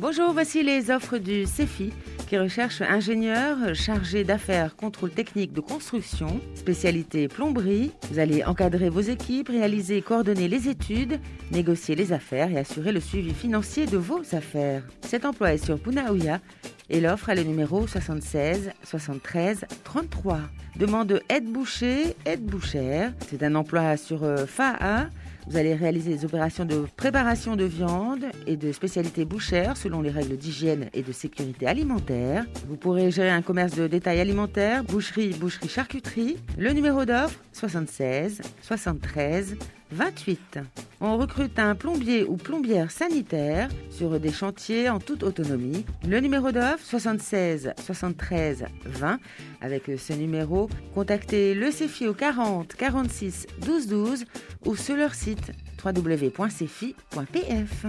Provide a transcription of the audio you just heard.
Bonjour, voici les offres du CEFI qui recherche ingénieur chargé d'affaires contrôle technique de construction, spécialité plomberie. Vous allez encadrer vos équipes, réaliser et coordonner les études, négocier les affaires et assurer le suivi financier de vos affaires. Cet emploi est sur Punaouia et l'offre est le numéro 76 73 33. Demande aide boucher, aide bouchère. C'est un emploi sur euh, FAA vous allez réaliser des opérations de préparation de viande et de spécialité bouchère selon les règles d'hygiène et de sécurité alimentaire. Vous pourrez gérer un commerce de détail alimentaire, boucherie, boucherie, charcuterie. Le numéro d'offre 76 73 28. On recrute un plombier ou plombière sanitaire sur des chantiers en toute autonomie. Le numéro d'offre 76 73 20. Avec ce numéro, contactez le CEFI au 40 46 12 12 ou sur leur site www.cefi.pf.